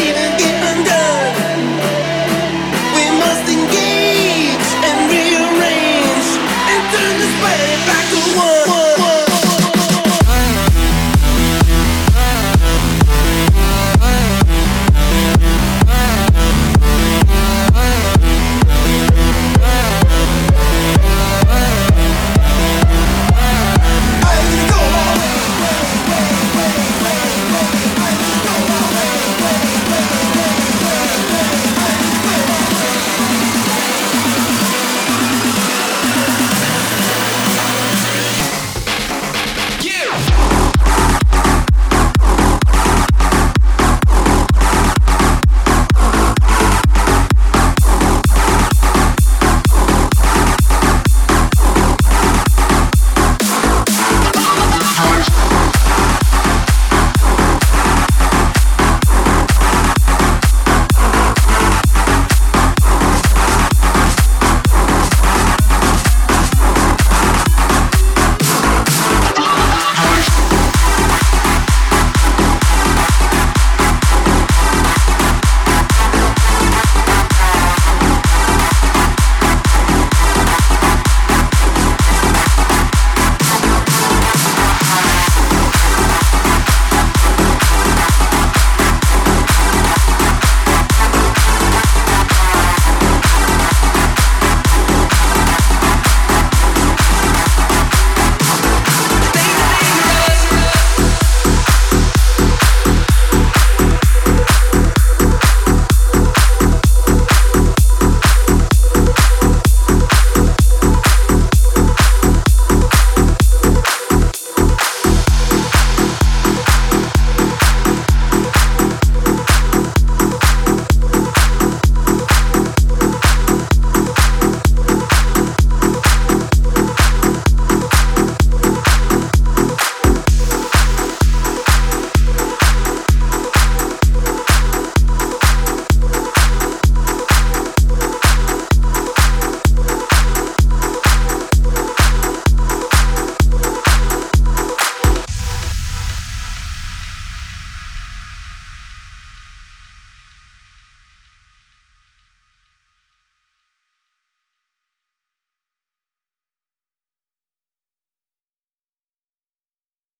even get undone.